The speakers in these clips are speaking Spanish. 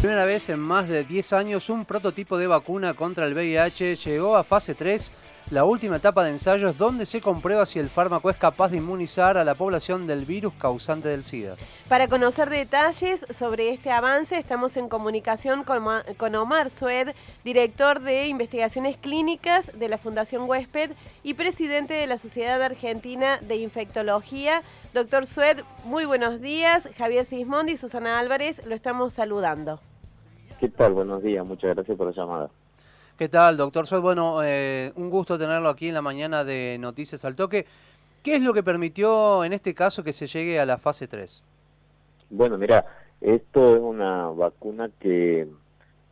Primera vez en más de 10 años un prototipo de vacuna contra el VIH llegó a fase 3, la última etapa de ensayos donde se comprueba si el fármaco es capaz de inmunizar a la población del virus causante del SIDA. Para conocer detalles sobre este avance estamos en comunicación con, Omar Sued, director de investigaciones clínicas de la Fundación Huésped y presidente de la Sociedad Argentina de Infectología. Doctor Sued, muy buenos días. Javier Sismondi y Susana Álvarez lo estamos saludando. ¿Qué tal? Buenos días, muchas gracias por la llamada. ¿Qué tal, doctor Soy? Bueno, eh, un gusto tenerlo aquí en la mañana de Noticias al Toque. ¿Qué es lo que permitió en este caso que se llegue a la fase 3? Bueno, mira, esto es una vacuna que,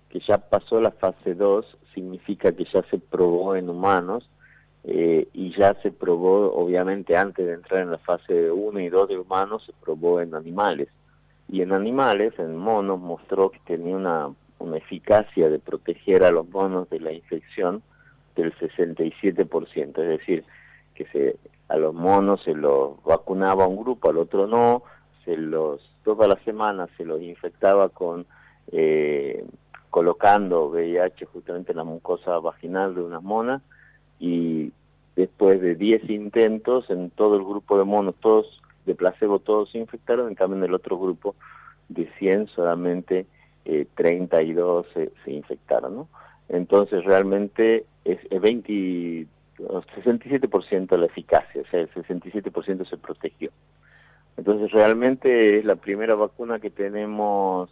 que ya pasó la fase 2, significa que ya se probó en humanos eh, y ya se probó, obviamente, antes de entrar en la fase 1 y 2 de humanos, se probó en animales y en animales, en monos, mostró que tenía una, una eficacia de proteger a los monos de la infección del 67%, es decir, que se, a los monos se los vacunaba un grupo, al otro no, se los todas las semanas se los infectaba con eh, colocando VIH justamente en la mucosa vaginal de unas monas y después de 10 intentos en todo el grupo de monos, todos de placebo todos se infectaron, en cambio en el otro grupo de 100 solamente eh, 32 se, se, infectaron, ¿no? Entonces realmente es, 20, 67% la eficacia, o sea, el 67% se protegió. Entonces realmente es la primera vacuna que tenemos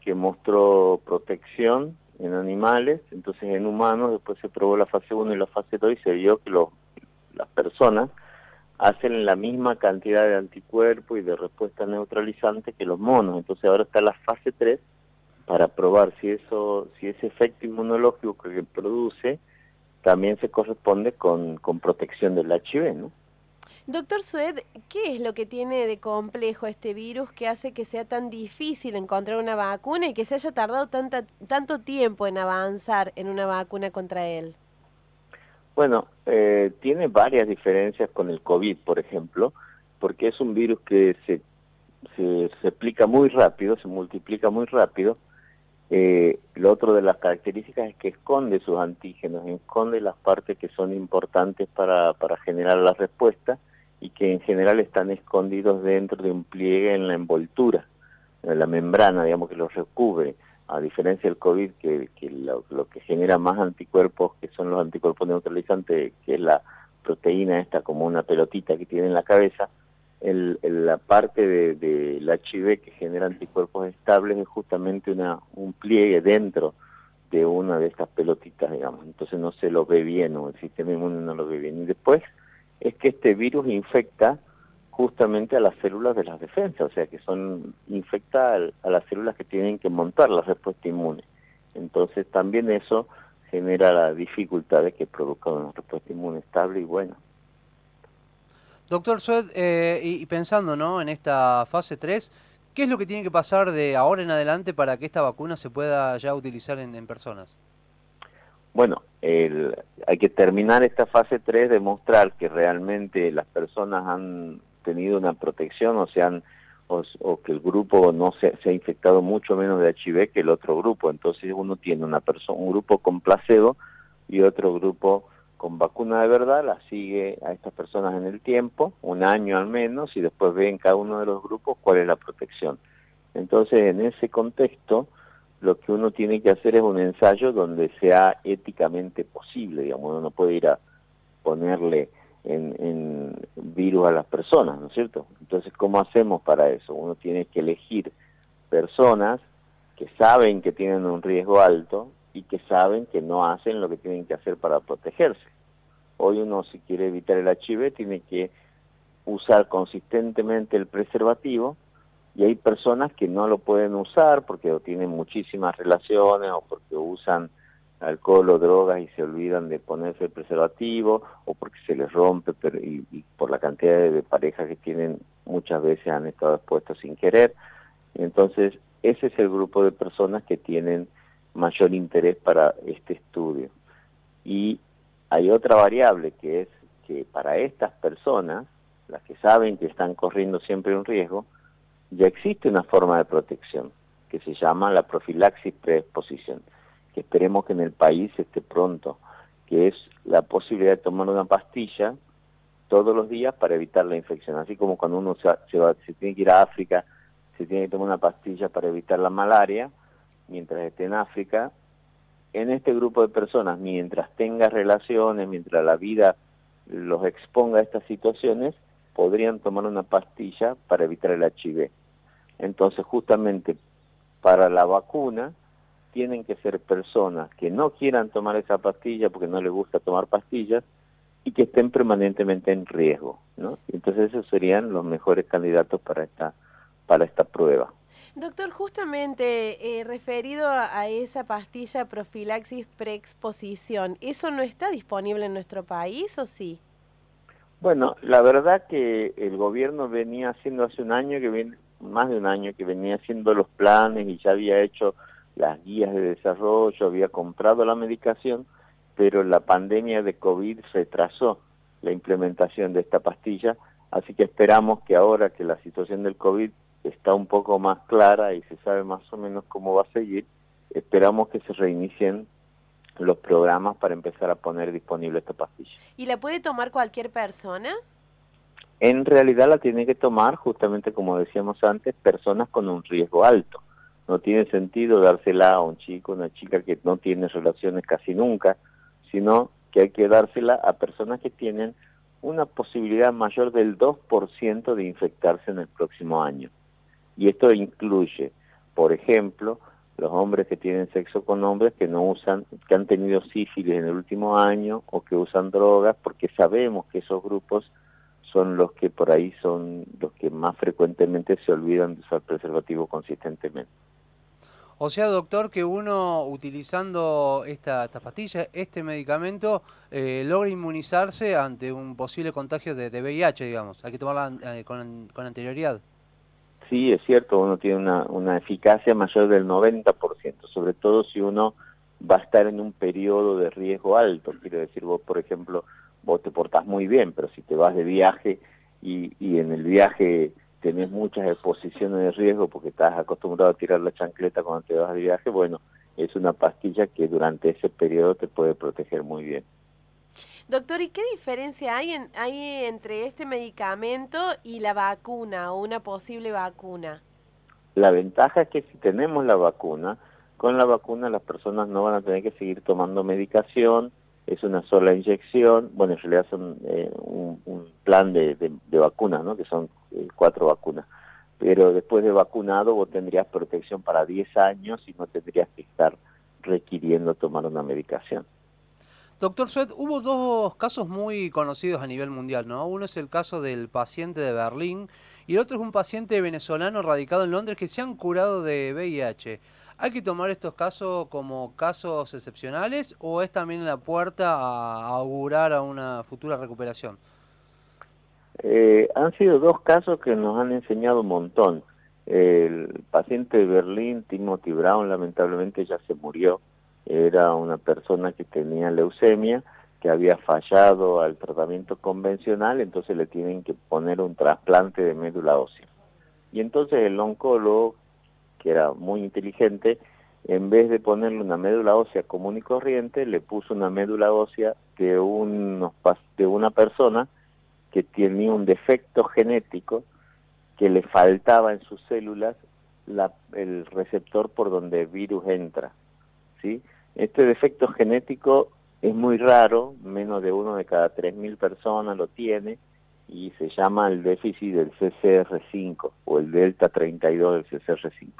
que mostró protección en animales, entonces en humanos después se probó la fase 1 y la fase 2 y se vio que los, las personas hacen la misma cantidad de anticuerpos y de respuesta neutralizante que los monos. Entonces ahora está la fase 3 para probar si eso, si ese efecto inmunológico que produce también se corresponde con, con protección del HIV, ¿no? Doctor Sued, ¿qué es lo que tiene de complejo este virus que hace que sea tan difícil encontrar una vacuna y que se haya tardado tanta, tanto tiempo en avanzar en una vacuna contra él? Bueno, eh, tiene varias diferencias con el COVID, por ejemplo, porque es un virus que se, se, aplica muy rápido, se multiplica muy rápido. Eh, lo otro de las características es que esconde sus antígenos, esconde las partes que son importantes para, para generar la respuesta y que en general están escondidos dentro de un pliegue en la envoltura, en la membrana, digamos, que los recubre. A diferencia del COVID, que, lo, que genera más anticuerpos, que son los anticuerpos neutralizantes, que es la proteína esta como una pelotita que tiene en la cabeza, el, la parte del de, HIV que genera anticuerpos estables es justamente una, un pliegue dentro de una de estas pelotitas, digamos. Entonces no se lo ve bien o el sistema inmune no lo ve bien. Y después es que este virus infecta justamente a las células de las defensas, o sea que son infecta a las células que tienen que montar la respuesta inmune. Entonces también eso genera la dificultad de que produzca una respuesta inmune estable y buena. Doctor Sued, eh, y pensando ¿no? en esta fase 3, ¿qué es lo que tiene que pasar de ahora en adelante para que esta vacuna se pueda ya utilizar en, personas? Bueno, hay que terminar esta fase 3, demostrar que realmente las personas han tenido una protección o, sean, o, que el grupo no se, se, ha infectado mucho menos de HIV que el otro grupo. Entonces uno tiene una persona, un grupo con placebo y otro grupo con vacuna de verdad, la sigue a estas personas en el tiempo, un año al menos, y después ve en cada uno de los grupos cuál es la protección. Entonces, en ese contexto, lo que uno tiene que hacer es un ensayo donde sea éticamente posible, digamos, uno no puede ir a ponerle en, virus a las personas, ¿no es cierto? Entonces, ¿cómo hacemos para eso? Uno tiene que elegir personas que saben que tienen un riesgo alto y que saben que no hacen lo que tienen que hacer para protegerse. Hoy uno si quiere evitar el HIV tiene que usar consistentemente el preservativo y hay personas que no lo pueden usar porque tienen muchísimas relaciones o porque usan alcohol o drogas y se olvidan de ponerse el preservativo o porque se les rompe pero, y, por la cantidad de, parejas que tienen muchas veces han estado expuestos sin querer. Entonces, ese es el grupo de personas que tienen mayor interés para este estudio. Y hay otra variable que es que para estas personas, las que saben que están corriendo siempre un riesgo, ya existe una forma de protección que se llama la profilaxis preexposición, que esperemos que en el país esté pronto, que es la posibilidad de tomar una pastilla todos los días para evitar la infección, así como cuando uno se, se, va, se tiene que ir a África, se tiene que tomar una pastilla para evitar la malaria, mientras esté en África, en este grupo de personas, mientras tenga relaciones, mientras la vida los exponga a estas situaciones, podrían tomar una pastilla para evitar el HIV. Entonces, justamente para la vacuna, tienen que ser personas que no quieran tomar esa pastilla porque no les gusta tomar pastillas y que estén permanentemente en riesgo, ¿no? Entonces esos serían los mejores candidatos para esta para esta prueba. Doctor, justamente eh, referido a, esa pastilla profilaxis preexposición, ¿eso no está disponible en nuestro país o sí? Bueno, la verdad que el gobierno venía haciendo hace un año, que viene, más de un año, que venía haciendo los planes y ya había hecho las guías de desarrollo, había comprado la medicación, pero la pandemia de COVID retrasó la implementación de esta pastilla, así que esperamos que ahora que la situación del COVID está un poco más clara y se sabe más o menos cómo va a seguir, esperamos que se reinicien los programas para empezar a poner disponible esta pastilla. ¿Y la puede tomar cualquier persona? En realidad la tiene que tomar, justamente como decíamos antes, personas con un riesgo alto. No tiene sentido dársela a un chico, una chica que no tiene relaciones casi nunca, sino que hay que dársela a personas que tienen una posibilidad mayor del 2% de infectarse en el próximo año. Y esto incluye, por ejemplo, los hombres que tienen sexo con hombres que no usan, que han tenido sífilis en el último año o que usan drogas, porque sabemos que esos grupos son los que por ahí son los que más frecuentemente se olvidan de usar preservativo consistentemente. O sea, doctor, que uno utilizando esta, esta pastilla, este medicamento, eh, logra inmunizarse ante un posible contagio de, VIH, digamos. Hay que tomarla eh, con, con anterioridad sí, es cierto, uno tiene una, una eficacia mayor del 90%, sobre todo si uno va a estar en un periodo de riesgo alto. Quiero decir, vos, por ejemplo, vos te portás muy bien, pero si te vas de viaje y, y en el viaje tenés muchas exposiciones de riesgo porque estás acostumbrado a tirar la chancleta cuando te vas de viaje, bueno, es una pastilla que durante ese periodo te puede proteger muy bien. Doctor, ¿y qué diferencia hay, en, hay entre este medicamento y la vacuna o una posible vacuna? La ventaja es que si tenemos la vacuna, con la vacuna las personas no van a tener que seguir tomando medicación, es una sola inyección, bueno, en realidad son eh, un, plan de, de, vacunas, ¿no? que son eh, cuatro vacunas, pero después de vacunado vos tendrías protección para 10 años y no tendrías que estar requiriendo tomar una medicación. Doctor Suet, hubo dos casos muy conocidos a nivel mundial, ¿no? Uno es el caso del paciente de Berlín y el otro es un paciente venezolano radicado en Londres que se han curado de VIH. ¿Hay que tomar estos casos como casos excepcionales o es también la puerta a augurar a una futura recuperación? Eh, han sido dos casos que nos han enseñado un montón. El paciente de Berlín, Timothy Brown, lamentablemente ya se murió era una persona que tenía leucemia, que había fallado al tratamiento convencional, entonces le tienen que poner un trasplante de médula ósea. Y entonces el oncólogo, que era muy inteligente, en vez de ponerle una médula ósea común y corriente, le puso una médula ósea de, unos, de una persona que tenía un defecto genético que le faltaba en sus células la, el receptor por donde el virus entra. ¿sí? Este defecto genético es muy raro, menos de uno de cada 3.000 personas lo tiene, y se llama el déficit del CCR5 o el delta 32 del CCR5.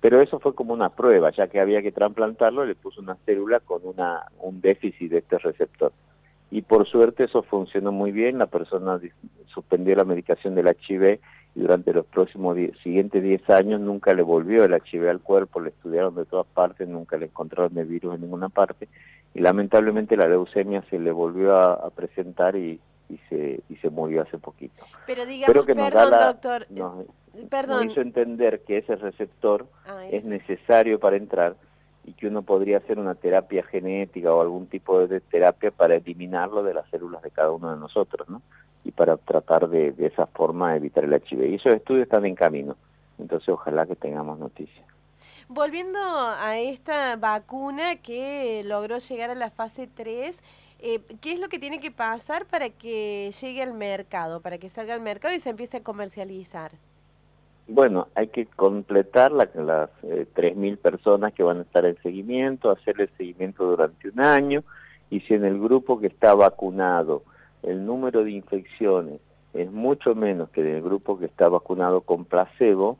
Pero eso fue como una prueba, ya que había que trasplantarlo, le puso una célula con una, un déficit de este receptor. Y por suerte eso funcionó muy bien, la persona suspendió la medicación del HIV y durante los próximos siguientes 10 años nunca le volvió el HIV al cuerpo, le estudiaron de todas partes, nunca le encontraron el virus en ninguna parte y lamentablemente la leucemia se le volvió a, presentar y, y, se, y se murió hace poquito. Pero digamos, que perdón, doctor, nos, perdón. hizo entender que ese receptor ah, es necesario para entrar y que uno podría hacer una terapia genética o algún tipo de terapia para eliminarlo de las células de cada uno de nosotros, ¿no? y para tratar de, de esa forma evitar el HIV. Y esos estudios están en camino, entonces ojalá que tengamos noticias. Volviendo a esta vacuna que logró llegar a la fase 3, eh, ¿qué es lo que tiene que pasar para que llegue al mercado, para que salga al mercado y se empiece a comercializar? Bueno, hay que completar las 3.000 personas que van a estar en seguimiento, hacer el seguimiento durante un año y si en el grupo que está vacunado el número de infecciones es mucho menos que en el grupo que está vacunado con placebo,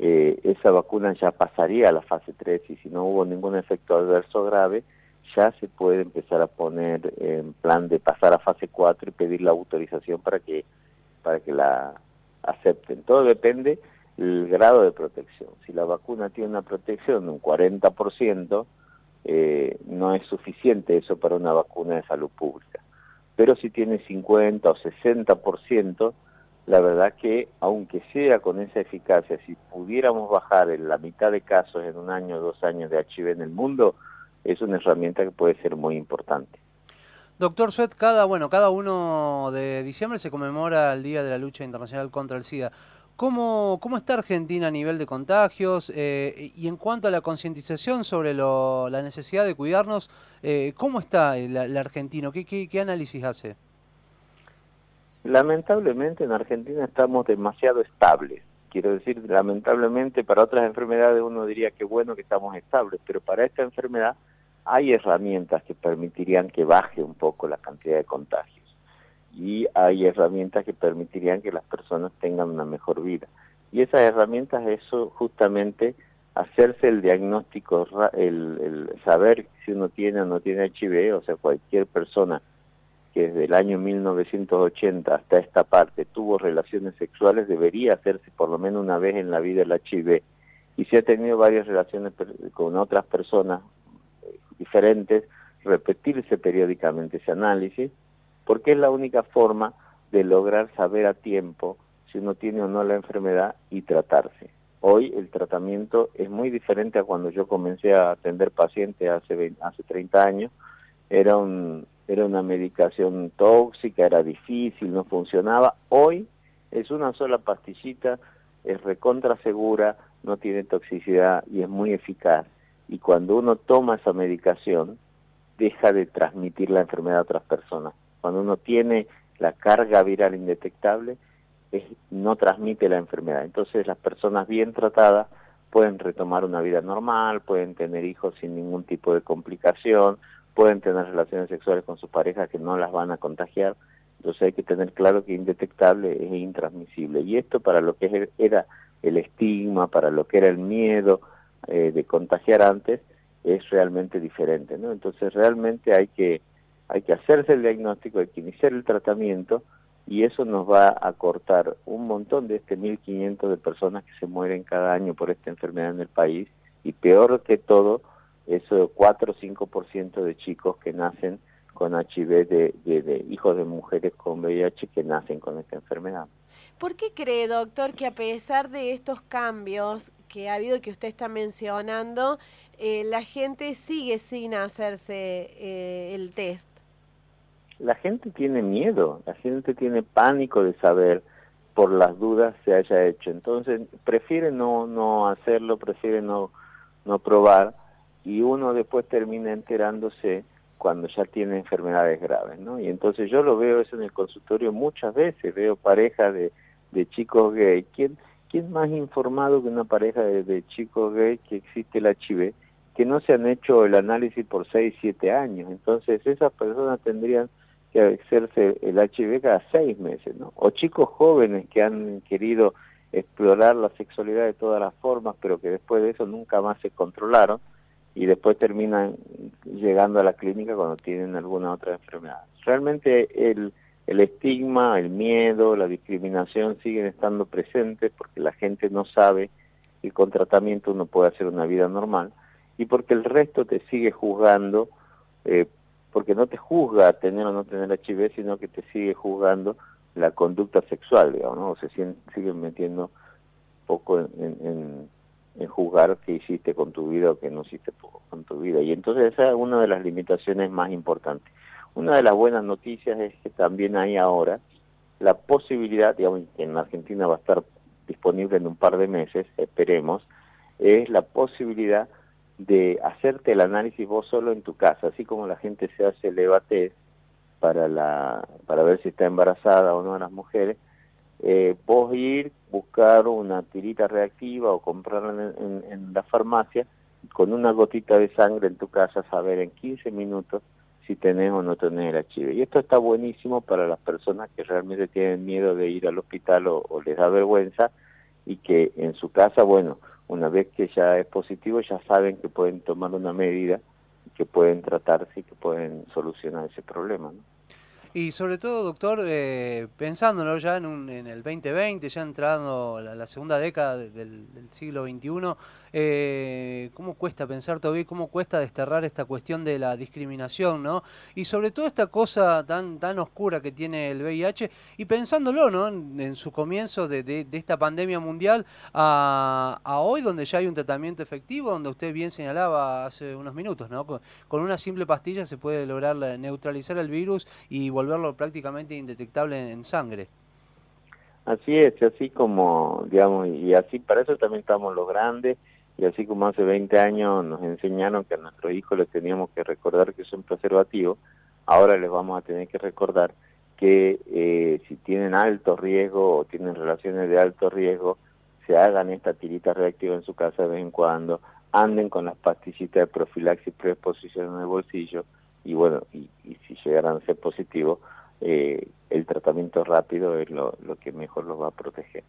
eh, esa vacuna ya pasaría a la fase 3 y si no hubo ningún efecto adverso grave, ya se puede empezar a poner en plan de pasar a fase 4 y pedir la autorización para que, para que la acepten. Todo depende del grado de protección. Si la vacuna tiene una protección de un 40%, eh, no es suficiente eso para una vacuna de salud pública. Pero si tiene 50 o 60%, la verdad que aunque sea con esa eficacia, si pudiéramos bajar en la mitad de casos en un año o dos años de HIV en el mundo, es una herramienta que puede ser muy importante. Doctor Suet, cada, bueno, cada uno de diciembre se conmemora el Día de la Lucha Internacional contra el SIDA. ¿Cómo, cómo está Argentina a nivel de contagios? Eh, y en cuanto a la concientización sobre la necesidad de cuidarnos, eh, ¿cómo está el, argentino? ¿Qué, qué, análisis hace? Lamentablemente en Argentina estamos demasiado estables. Quiero decir, lamentablemente para otras enfermedades uno diría que bueno que estamos estables, pero para esta enfermedad hay herramientas que permitirían que baje un poco la cantidad de contagios y hay herramientas que permitirían que las personas tengan una mejor vida. Y esas herramientas, eso justamente hacerse el diagnóstico, el, saber si uno tiene o no tiene HIV, o sea, cualquier persona que desde el año 1980 hasta esta parte tuvo relaciones sexuales debería hacerse por lo menos una vez en la vida el HIV. Y si ha tenido varias relaciones con otras personas diferentes, repetirse periódicamente ese análisis porque es la única forma de lograr saber a tiempo si uno tiene o no la enfermedad y tratarse. Hoy el tratamiento es muy diferente a cuando yo comencé a atender pacientes hace, hace 30 años. Era, era una medicación tóxica, era difícil, no funcionaba. Hoy es una sola pastillita, es recontra segura, no tiene toxicidad y es muy eficaz. Y cuando uno toma esa medicación, deja de transmitir la enfermedad a otras personas cuando uno tiene la carga viral indetectable, no transmite la enfermedad. Entonces las personas bien tratadas pueden retomar una vida normal, pueden tener hijos sin ningún tipo de complicación, pueden tener relaciones sexuales con sus parejas que no las van a contagiar. Entonces hay que tener claro que indetectable es intransmisible. Y esto para lo que era el estigma, para lo que era el miedo eh, de contagiar antes, es realmente diferente. ¿no? Entonces realmente hay que hay que hacerse el diagnóstico, hay que iniciar el tratamiento y eso nos va a cortar un montón de este 1.500 de personas que se mueren cada año por esta enfermedad en el país y peor que todo, eso 4 o 5% de chicos que nacen con HIV, de, hijos de mujeres con VIH que nacen con esta enfermedad. ¿Por qué cree, doctor, que a pesar de estos cambios que ha habido que usted está mencionando, eh, la gente sigue sin hacerse eh, el test? La gente tiene miedo, la gente tiene pánico de saber por las dudas se haya hecho. Entonces prefiere no, no hacerlo, prefiere no, no probar y uno después termina enterándose cuando ya tiene enfermedades graves, ¿no? Y entonces yo lo veo eso en el consultorio muchas veces, veo parejas de, de chicos gay. ¿Quién, ¿Quién más informado que una pareja de, de chicos gay que existe el HIV? Que no se han hecho el análisis por 6, 7 años. Entonces esas personas tendrían que hacerse el HIV cada seis meses, ¿no? O chicos jóvenes que han querido explorar la sexualidad de todas las formas, pero que después de eso nunca más se controlaron y después terminan llegando a la clínica cuando tienen alguna otra enfermedad. Realmente el, el estigma, el miedo, la discriminación siguen estando presentes porque la gente no sabe que con tratamiento uno puede hacer una vida normal y porque el resto te sigue juzgando eh, porque no te juzga tener o no tener HIV, sino que te sigue juzgando la conducta sexual, digamos, ¿no? o se siguen metiendo poco en, juzgar qué hiciste con tu vida o qué no hiciste con tu vida. Y entonces esa es una de las limitaciones más importantes. Una de las buenas noticias es que también hay ahora la posibilidad, digamos, que en Argentina va a estar disponible en un par de meses, esperemos, es la posibilidad de hacerte el análisis vos solo en tu casa, así como la gente se hace el EVATES para, la, para ver si está embarazada o no a las mujeres, eh, vos ir, buscar una tirita reactiva o comprarla en, la farmacia, con una gotita de sangre en tu casa, saber en 15 minutos si tenés o no tenés el HIV. Y esto está buenísimo para las personas que realmente tienen miedo de ir al hospital o les da vergüenza y que en su casa, bueno, una vez que ya es positivo, ya saben que pueden tomar una medida, que pueden tratarse y que pueden solucionar ese problema. ¿no? Y sobre todo, doctor, eh, pensándolo ya en, un, en, el 2020, ya entrando la, la segunda década del, siglo XXI, eh, ¿cómo cuesta pensar todavía, cómo cuesta desterrar esta cuestión de la discriminación, ¿no? Y sobre todo esta cosa tan, tan oscura que tiene el VIH, y pensándolo, ¿no? En, su comienzo de, de, esta pandemia mundial a, a, hoy, donde ya hay un tratamiento efectivo, donde usted bien señalaba hace unos minutos, ¿no? Con, una simple pastilla se puede lograr neutralizar el virus y volverlo prácticamente indetectable en, sangre. Así es, así como, digamos, y así para eso también estamos los grandes, y así como hace 20 años nos enseñaron que a nuestros hijos les teníamos que recordar que son preservativos, ahora les vamos a tener que recordar que eh, si tienen alto riesgo o tienen relaciones de alto riesgo, se hagan esta tirita reactiva en su casa de vez en cuando, anden con las pastillitas de profilaxis preexposición en el bolsillo, y bueno, y, si llegaran a ser positivos, eh, el tratamiento rápido es lo, lo que mejor los va a proteger.